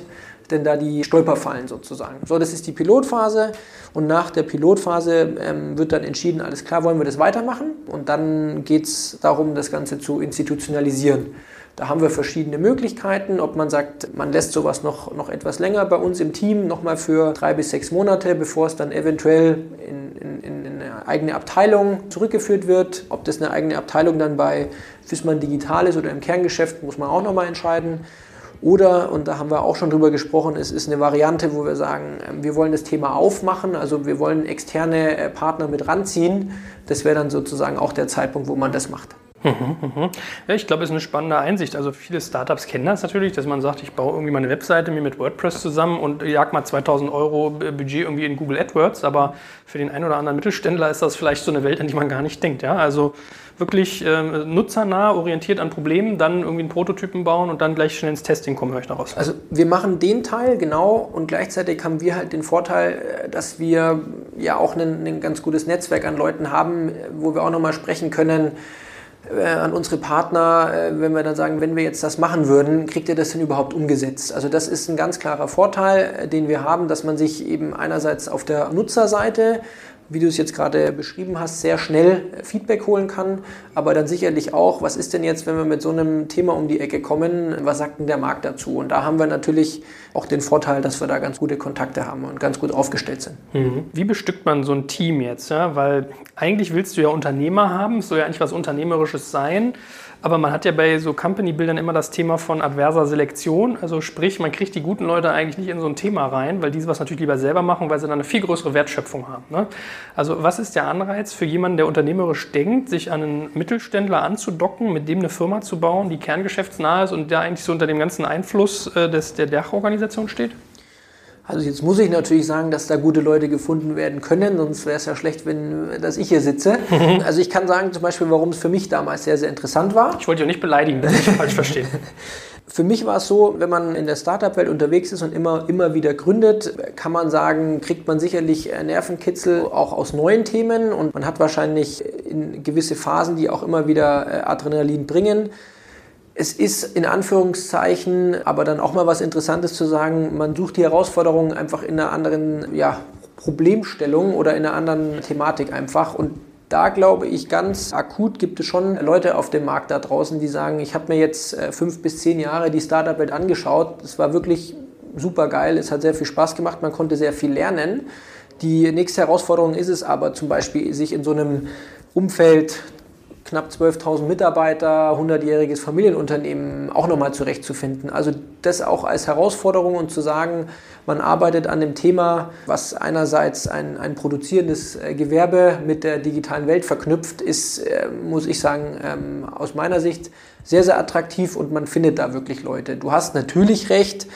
denn da die Stolperfallen sozusagen. So, das ist die Pilotphase und nach der Pilotphase ähm, wird dann entschieden, alles klar, wollen wir das weitermachen und dann geht es darum, das Ganze zu institutionalisieren. Da haben wir verschiedene Möglichkeiten, ob man sagt, man lässt sowas noch, noch etwas länger bei uns im Team, nochmal für drei bis sechs Monate, bevor es dann eventuell in, in, in eine eigene Abteilung zurückgeführt wird. Ob das eine eigene Abteilung dann bei Fissmann Digital ist oder im Kerngeschäft, muss man auch nochmal entscheiden. Oder, und da haben wir auch schon drüber gesprochen, es ist eine Variante, wo wir sagen, ähm, wir wollen das Thema aufmachen, also wir wollen externe äh, Partner mit ranziehen. Das wäre dann sozusagen auch der Zeitpunkt, wo man das macht. Mhm, mhm. Ja, ich glaube, es ist eine spannende Einsicht. Also viele Startups kennen das natürlich, dass man sagt, ich baue irgendwie meine Webseite mir mit WordPress zusammen und jag mal 2000 Euro Budget irgendwie in Google AdWords. Aber für den einen oder anderen Mittelständler ist das vielleicht so eine Welt, an die man gar nicht denkt. Ja? Also wirklich äh, nutzernah, orientiert an Problemen, dann irgendwie einen Prototypen bauen und dann gleich schnell ins Testing kommen, höre ich daraus. Also wir machen den Teil genau und gleichzeitig haben wir halt den Vorteil, äh, dass wir ja auch ein, ein ganz gutes Netzwerk an Leuten haben, wo wir auch nochmal sprechen können, äh, an unsere Partner, äh, wenn wir dann sagen, wenn wir jetzt das machen würden, kriegt ihr das denn überhaupt umgesetzt? Also das ist ein ganz klarer Vorteil, äh, den wir haben, dass man sich eben einerseits auf der Nutzerseite wie du es jetzt gerade beschrieben hast, sehr schnell Feedback holen kann, aber dann sicherlich auch, was ist denn jetzt, wenn wir mit so einem Thema um die Ecke kommen, was sagt denn der Markt dazu? Und da haben wir natürlich auch den Vorteil, dass wir da ganz gute Kontakte haben und ganz gut aufgestellt sind. Mhm. Wie bestückt man so ein Team jetzt? Ja? Weil eigentlich willst du ja Unternehmer haben, es soll ja eigentlich was Unternehmerisches sein. Aber man hat ja bei so Company-Bildern immer das Thema von adverser Selektion. Also sprich, man kriegt die guten Leute eigentlich nicht in so ein Thema rein, weil die was natürlich lieber selber machen, weil sie dann eine viel größere Wertschöpfung haben. Ne? Also was ist der Anreiz für jemanden, der unternehmerisch denkt, sich an einen Mittelständler anzudocken, mit dem eine Firma zu bauen, die kerngeschäftsnah ist und der eigentlich so unter dem ganzen Einfluss äh, des, der Dachorganisation steht? Also jetzt muss ich natürlich sagen, dass da gute Leute gefunden werden können, sonst wäre es ja schlecht, wenn dass ich hier sitze. Also ich kann sagen zum Beispiel, warum es für mich damals sehr, sehr interessant war. Ich wollte dich auch nicht beleidigen, dass ich falsch verstehe. Für mich war es so, wenn man in der Startup-Welt unterwegs ist und immer, immer wieder gründet, kann man sagen, kriegt man sicherlich Nervenkitzel auch aus neuen Themen und man hat wahrscheinlich in gewisse Phasen, die auch immer wieder äh, Adrenalin bringen. Es ist in Anführungszeichen aber dann auch mal was Interessantes zu sagen, man sucht die Herausforderungen einfach in einer anderen ja, Problemstellung oder in einer anderen Thematik einfach. Und da glaube ich ganz akut gibt es schon Leute auf dem Markt da draußen, die sagen, ich habe mir jetzt äh, fünf bis zehn Jahre die Startup-Welt angeschaut. Es war wirklich super geil, es hat sehr viel Spaß gemacht, man konnte sehr viel lernen. Die nächste Herausforderung ist es aber zum Beispiel, sich in so einem Umfeld knapp 12.000 Mitarbeiter, 100-jähriges Familienunternehmen auch nochmal zurechtzufinden. Also das auch als Herausforderung und zu sagen, man arbeitet an dem Thema, was einerseits ein, ein produzierendes äh, Gewerbe mit der digitalen Welt verknüpft, ist, äh, muss ich sagen, ähm, aus meiner Sicht sehr, sehr attraktiv und man findet da wirklich Leute. Du hast natürlich recht,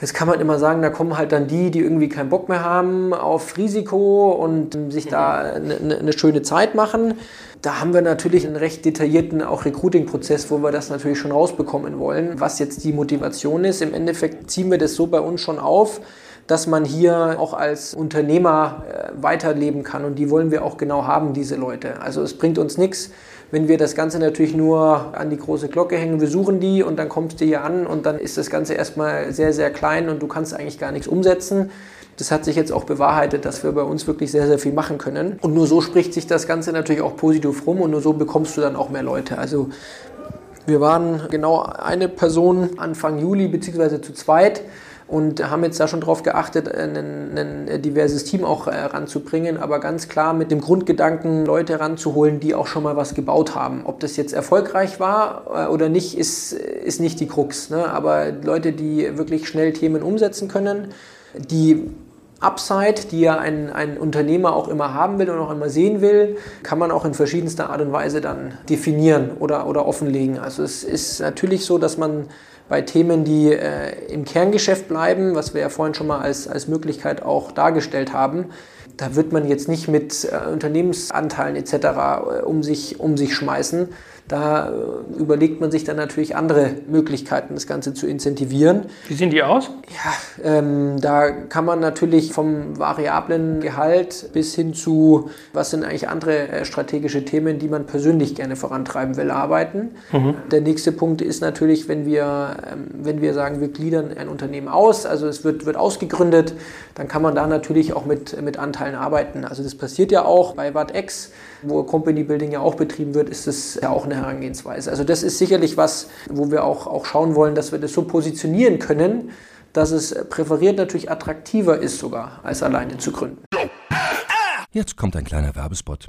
Jetzt kann man immer sagen, da kommen halt dann die, die irgendwie keinen Bock mehr haben auf Risiko und sich da eine, eine schöne Zeit machen. Da haben wir natürlich einen recht detaillierten auch Recruiting-Prozess, wo wir das natürlich schon rausbekommen wollen, was jetzt die Motivation ist. Im Endeffekt ziehen wir das so bei uns schon auf, dass man hier auch als Unternehmer äh, weiterleben kann und die wollen wir auch genau haben, diese Leute. Also es bringt uns nichts, wenn wir das Ganze natürlich nur an die große Glocke hängen, wir suchen die und dann kommst du hier an und dann ist das Ganze erstmal sehr, sehr klein und du kannst eigentlich gar nichts umsetzen. Das hat sich jetzt auch bewahrheitet, dass wir bei uns wirklich sehr, sehr viel machen können. Und nur so spricht sich das Ganze natürlich auch positiv rum und nur so bekommst du dann auch mehr Leute. Also wir waren genau eine Person Anfang Juli beziehungsweise zu zweit und haben jetzt da schon darauf geachtet, ein, ein, diverses Team auch äh, ranzubringen, aber ganz klar mit dem Grundgedanken, Leute ranzuholen, die auch schon mal was gebaut haben. Ob das jetzt erfolgreich war äh, oder nicht, ist, ist nicht die Krux. Ne? Aber Leute, die wirklich schnell Themen umsetzen können, die Upside, die ja ein, ein Unternehmer auch immer haben will und auch immer sehen will, kann man auch in verschiedenster Art und Weise dann definieren oder, oder offenlegen. Also es ist natürlich so, dass man bei Themen, die äh, im Kerngeschäft bleiben, was wir ja vorhin schon mal als, als Möglichkeit auch dargestellt haben, da wird man jetzt nicht mit äh, Unternehmensanteilen etc. Äh, um, sich, um sich schmeißen, da äh, überlegt man sich dann natürlich andere Möglichkeiten, das Ganze zu incentivieren. Wie sehen die aus? Ja, ähm, da kann man natürlich vom variablen Gehalt bis hin zu, was sind eigentlich andere äh, strategische Themen, die man persönlich gerne vorantreiben will, arbeiten. Mhm. Der nächste Punkt ist natürlich, wenn wir, ähm, wenn wir sagen, wir gliedern ein Unternehmen aus, also es wird, wird ausgegründet, dann kann man da natürlich auch mit, mit Anteilen arbeiten. Also das passiert ja auch bei WattX wo Company Building ja auch betrieben wird, ist das ja auch eine Herangehensweise. Also das ist sicherlich was, wo wir auch, auch schauen wollen, dass wir das so positionieren können, dass es präferiert natürlich attraktiver ist sogar, als alleine zu gründen. Jetzt kommt ein kleiner Werbespot.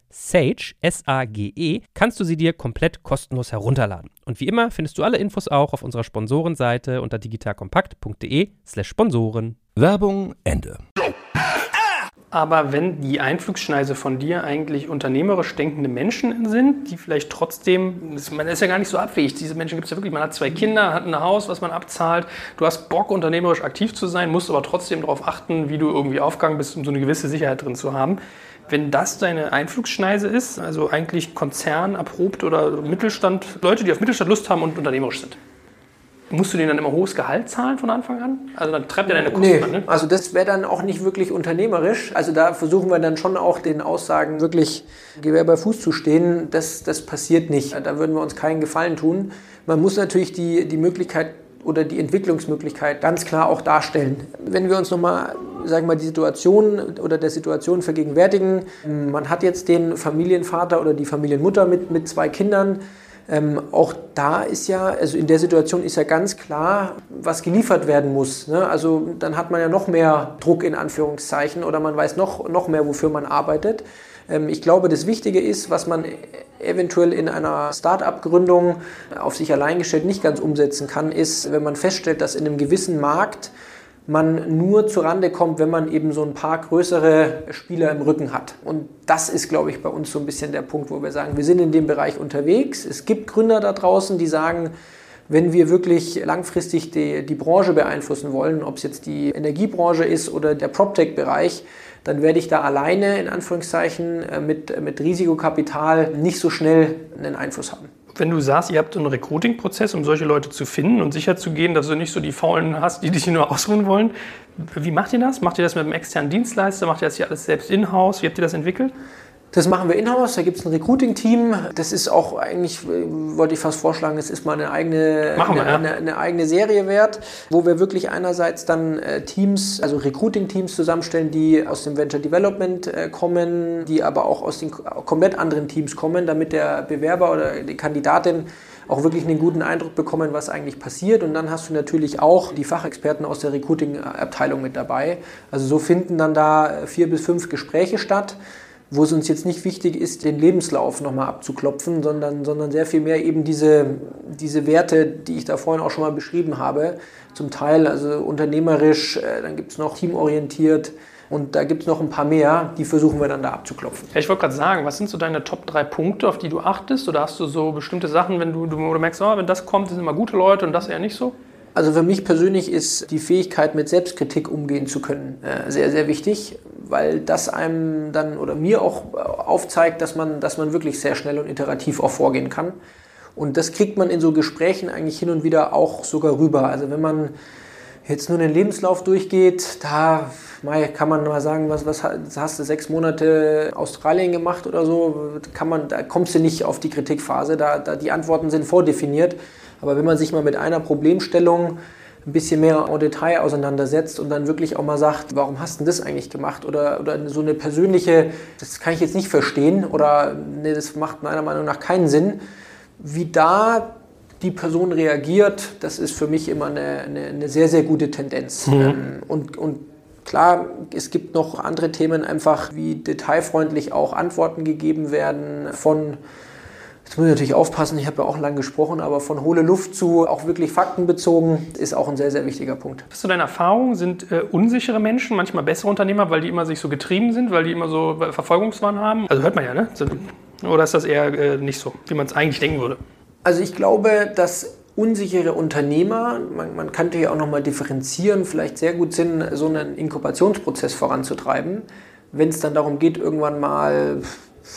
Sage, S-A-G-E, kannst du sie dir komplett kostenlos herunterladen. Und wie immer findest du alle Infos auch auf unserer Sponsorenseite unter digitalkompakt.de slash Sponsoren. Werbung Ende. Aber wenn die Einflugsschneise von dir eigentlich unternehmerisch denkende Menschen sind, die vielleicht trotzdem, man ist ja gar nicht so abwegig, diese Menschen gibt es ja wirklich, man hat zwei Kinder, hat ein Haus, was man abzahlt, du hast Bock, unternehmerisch aktiv zu sein, musst aber trotzdem darauf achten, wie du irgendwie aufgegangen bist, um so eine gewisse Sicherheit drin zu haben. Wenn das deine Einflugsschneise ist, also eigentlich Konzern erprobt oder Mittelstand, Leute, die auf Mittelstand Lust haben und unternehmerisch sind. Musst du denen dann immer hohes Gehalt zahlen von Anfang an? Also dann treibt er deine Kosten nee, an, ne? Also das wäre dann auch nicht wirklich unternehmerisch. Also da versuchen wir dann schon auch den Aussagen wirklich Gewehr bei Fuß zu stehen. Das, das passiert nicht. Da würden wir uns keinen Gefallen tun. Man muss natürlich die, die Möglichkeit oder die Entwicklungsmöglichkeit ganz klar auch darstellen. Wenn wir uns nochmal, sagen wir mal, die Situation oder der Situation vergegenwärtigen, man hat jetzt den Familienvater oder die Familienmutter mit, mit zwei Kindern, ähm, auch da ist ja, also in der Situation ist ja ganz klar, was geliefert werden muss. Ne? Also dann hat man ja noch mehr Druck in Anführungszeichen oder man weiß noch, noch mehr, wofür man arbeitet. Ähm, ich glaube, das Wichtige ist, was man eventuell in einer Start-up-Gründung auf sich allein gestellt nicht ganz umsetzen kann, ist, wenn man feststellt, dass in einem gewissen Markt man nur zurande kommt, wenn man eben so ein paar größere Spieler im Rücken hat. Und das ist, glaube ich, bei uns so ein bisschen der Punkt, wo wir sagen, wir sind in dem Bereich unterwegs. Es gibt Gründer da draußen, die sagen, wenn wir wirklich langfristig die, die Branche beeinflussen wollen, ob es jetzt die Energiebranche ist oder der PropTech-Bereich, dann werde ich da alleine in Anführungszeichen äh, mit, mit Risikokapital nicht so schnell einen Einfluss haben. Wenn du sagst, ihr habt einen Recruiting-Prozess, um solche Leute zu finden und sicherzugehen, dass du nicht so die Faulen hast, die dich nur ausruhen wollen, wie macht ihr das? Macht ihr das mit einem externen Dienstleister? Macht ihr das hier alles selbst in-house? Wie habt ihr das entwickelt? Das machen wir in-house, da gibt es ein Recruiting-Team. Das ist auch eigentlich, wollte ich fast vorschlagen, es ist mal eine eigene, wir, eine, ja. eine, eine, eigene Serie wert, wo wir wirklich einerseits dann äh, Teams, also Recruiting-Teams zusammenstellen, die aus dem Venture Development äh, kommen, die aber auch aus den komplett anderen Teams kommen, damit der Bewerber oder die Kandidatin auch wirklich einen guten Eindruck bekommen, was eigentlich passiert. Und dann hast du natürlich auch die Fachexperten aus der Recruiting-Abteilung mit dabei. Also so finden dann da vier bis fünf Gespräche statt wo es uns jetzt nicht wichtig ist, den Lebenslauf nochmal abzuklopfen, sondern, sondern sehr viel mehr eben diese, diese Werte, die ich da vorhin auch schon mal beschrieben habe, zum Teil also unternehmerisch, äh, dann gibt es noch teamorientiert, und da gibt es noch ein paar mehr, die versuchen wir dann da abzuklopfen. Ich wollte gerade sagen, was sind so deine Top 3 Punkte, auf die du achtest? Oder hast du so bestimmte Sachen, wenn du, du merkst, oh, wenn das kommt, sind immer gute Leute und das eher nicht so? Also für mich persönlich ist die Fähigkeit, mit Selbstkritik umgehen zu können, äh, sehr, sehr wichtig, weil das einem dann oder mir auch aufzeigt, dass man, dass man wirklich sehr schnell und iterativ auch vorgehen kann. Und das kriegt man in so Gesprächen eigentlich hin und wieder auch sogar rüber. Also wenn man jetzt nur den Lebenslauf durchgeht, da kann man mal sagen, was, was hast du sechs Monate Australien gemacht oder so, kann man, da kommst du nicht auf die Kritikphase, da, da die Antworten sind vordefiniert. Aber wenn man sich mal mit einer Problemstellung ein bisschen mehr en Detail auseinandersetzt und dann wirklich auch mal sagt, warum hast du das eigentlich gemacht? Oder, oder so eine persönliche, das kann ich jetzt nicht verstehen oder nee, das macht meiner Meinung nach keinen Sinn. Wie da die Person reagiert, das ist für mich immer eine, eine, eine sehr, sehr gute Tendenz. Mhm. Ähm, und, und Klar, es gibt noch andere Themen, einfach wie detailfreundlich auch Antworten gegeben werden von Jetzt muss ich natürlich aufpassen, ich habe ja auch lang gesprochen, aber von hohle Luft zu auch wirklich faktenbezogen ist auch ein sehr, sehr wichtiger Punkt. Hast du deine Erfahrung, sind äh, unsichere Menschen manchmal bessere Unternehmer, weil die immer sich so getrieben sind, weil die immer so Verfolgungswahn haben? Also hört man ja, ne? Oder ist das eher äh, nicht so, wie man es eigentlich denken würde? Also ich glaube, dass unsichere Unternehmer, man, man könnte ja auch nochmal differenzieren, vielleicht sehr gut sind, so einen Inkubationsprozess voranzutreiben. Wenn es dann darum geht, irgendwann mal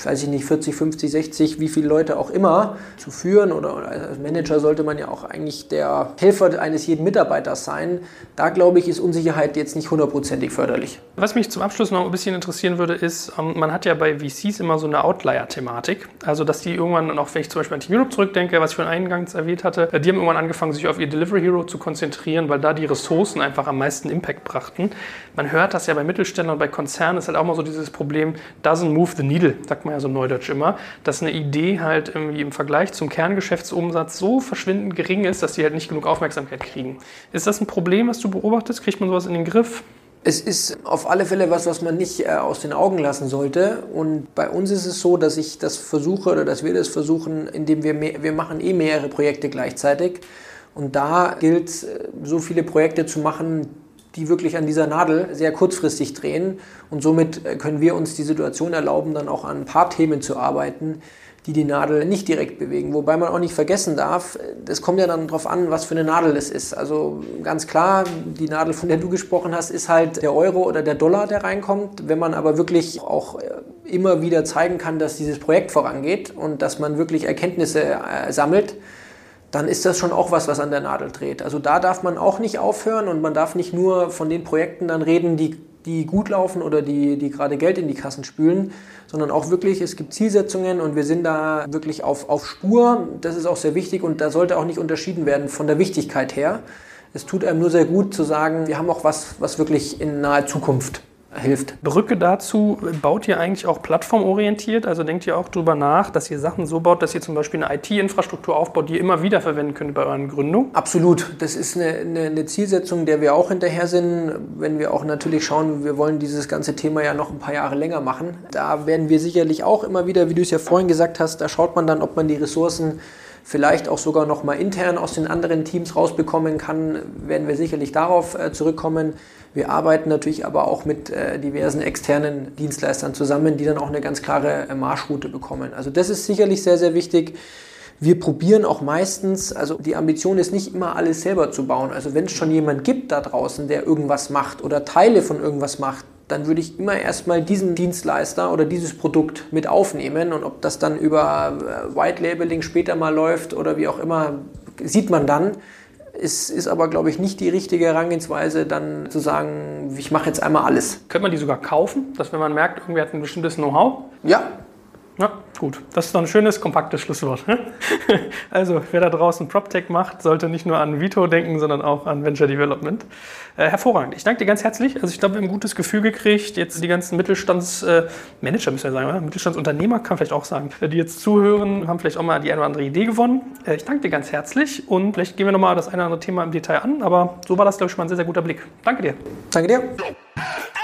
weiß ich nicht, 40, 50, 60, wie viele Leute auch immer zu führen oder als Manager sollte man ja auch eigentlich der Helfer eines jeden Mitarbeiters sein. Da glaube ich, ist Unsicherheit jetzt nicht hundertprozentig förderlich. Was mich zum Abschluss noch ein bisschen interessieren würde, ist, ähm, man hat ja bei VCs immer so eine Outlier-Thematik. Also, dass die irgendwann, auch wenn ich zum Beispiel an Team Europe zurückdenke, was ich schon eingangs erwähnt hatte, die haben irgendwann angefangen, sich auf ihr Delivery Hero zu konzentrieren, weil da die Ressourcen einfach am meisten Impact brachten. Man hört das ja bei Mittelständlern und bei Konzernen ist halt auch mal so dieses Problem, doesn't move the needle, sagt man ja so neudeutsch immer, dass eine Idee halt irgendwie im Vergleich zum Kerngeschäftsumsatz so verschwindend gering ist, dass die halt nicht genug Aufmerksamkeit kriegen. Ist das ein Problem, was du beobachtest? Kriegt man sowas in den Griff? Es ist auf alle Fälle was, was man nicht äh, aus den Augen lassen sollte. Und bei uns ist es so, dass ich das versuche oder dass wir das versuchen, indem wir mehr, wir machen eh mehrere Projekte gleichzeitig. Und da gilt äh, so viele Projekte zu machen, die wirklich an dieser Nadel sehr kurzfristig drehen. Und somit äh, können wir uns die Situation erlauben, dann auch an ein paar Themen zu arbeiten, die die Nadel nicht direkt bewegen. Wobei man auch nicht vergessen darf, es kommt ja dann darauf an, was für eine Nadel es ist. Also ganz klar, die Nadel, von der du gesprochen hast, ist halt der Euro oder der Dollar, der reinkommt. Wenn man aber wirklich auch äh, immer wieder zeigen kann, dass dieses Projekt vorangeht und dass man wirklich Erkenntnisse äh, sammelt, dann ist das schon auch was, was an der Nadel dreht. Also da darf man auch nicht aufhören und man darf nicht nur von den Projekten dann reden, die, die gut laufen oder die, die gerade Geld in die Kassen spülen, sondern auch wirklich, es gibt Zielsetzungen und wir sind da wirklich auf, auf Spur. Das ist auch sehr wichtig und da sollte auch nicht unterschieden werden von der Wichtigkeit her. Es tut einem nur sehr gut zu sagen, wir haben auch was, was wirklich in naher Zukunft hilft. Brücke dazu, baut ihr eigentlich auch plattformorientiert? Also denkt ihr auch darüber nach, dass ihr Sachen so baut, dass ihr zum Beispiel eine IT-Infrastruktur aufbaut, die ihr immer wieder verwenden könnt bei euren Gründungen? Absolut. Das ist eine, eine, eine, Zielsetzung, der wir auch hinterher sind. Wenn wir auch natürlich schauen, wir wollen dieses ganze Thema ja noch ein paar Jahre länger machen. Da werden wir sicherlich auch immer wieder, wie du es ja vorhin gesagt hast, da schaut man dann, ob man die Ressourcen vielleicht auch sogar noch mal intern aus den anderen Teams rausbekommen kann, werden wir sicherlich darauf äh, zurückkommen. Wir arbeiten natürlich aber auch mit äh, diversen externen Dienstleistern zusammen, die dann auch eine ganz klare äh, Marschroute bekommen. Also das ist sicherlich sehr, sehr wichtig. Wir probieren auch meistens, also die Ambition ist nicht immer alles selber zu bauen. Also wenn es schon jemand gibt da draußen, der irgendwas macht oder Teile von irgendwas macht, dann würde ich immer erstmal diesen Dienstleister oder dieses Produkt mit aufnehmen und ob das dann über äh, White Labeling später mal läuft oder wie auch immer, sieht man dann. Es ist aber, glaube ich, nicht die richtige Herangehensweise, dann zu sagen, ich mache jetzt einmal alles. Könnte man die sogar kaufen, dass wenn man merkt, irgendwie hat ein bestimmtes Know-how? Ja, ja, gut. Das ist doch ein schönes, kompaktes Schlusswort. Also, wer da draußen PropTech macht, sollte nicht nur an Vito denken, sondern auch an Venture Development. Äh, hervorragend. Ich danke dir ganz herzlich. Also, ich glaube, wir haben ein gutes Gefühl gekriegt. Jetzt die ganzen Mittelstandsmanager, äh, müssen wir sagen, oder? Mittelstandsunternehmer, kann vielleicht auch sagen, die jetzt zuhören, haben vielleicht auch mal die eine oder andere Idee gewonnen. Äh, ich danke dir ganz herzlich und vielleicht gehen wir nochmal das eine oder andere Thema im Detail an. Aber so war das, glaube ich, schon mal ein sehr, sehr guter Blick. Danke dir. Danke dir.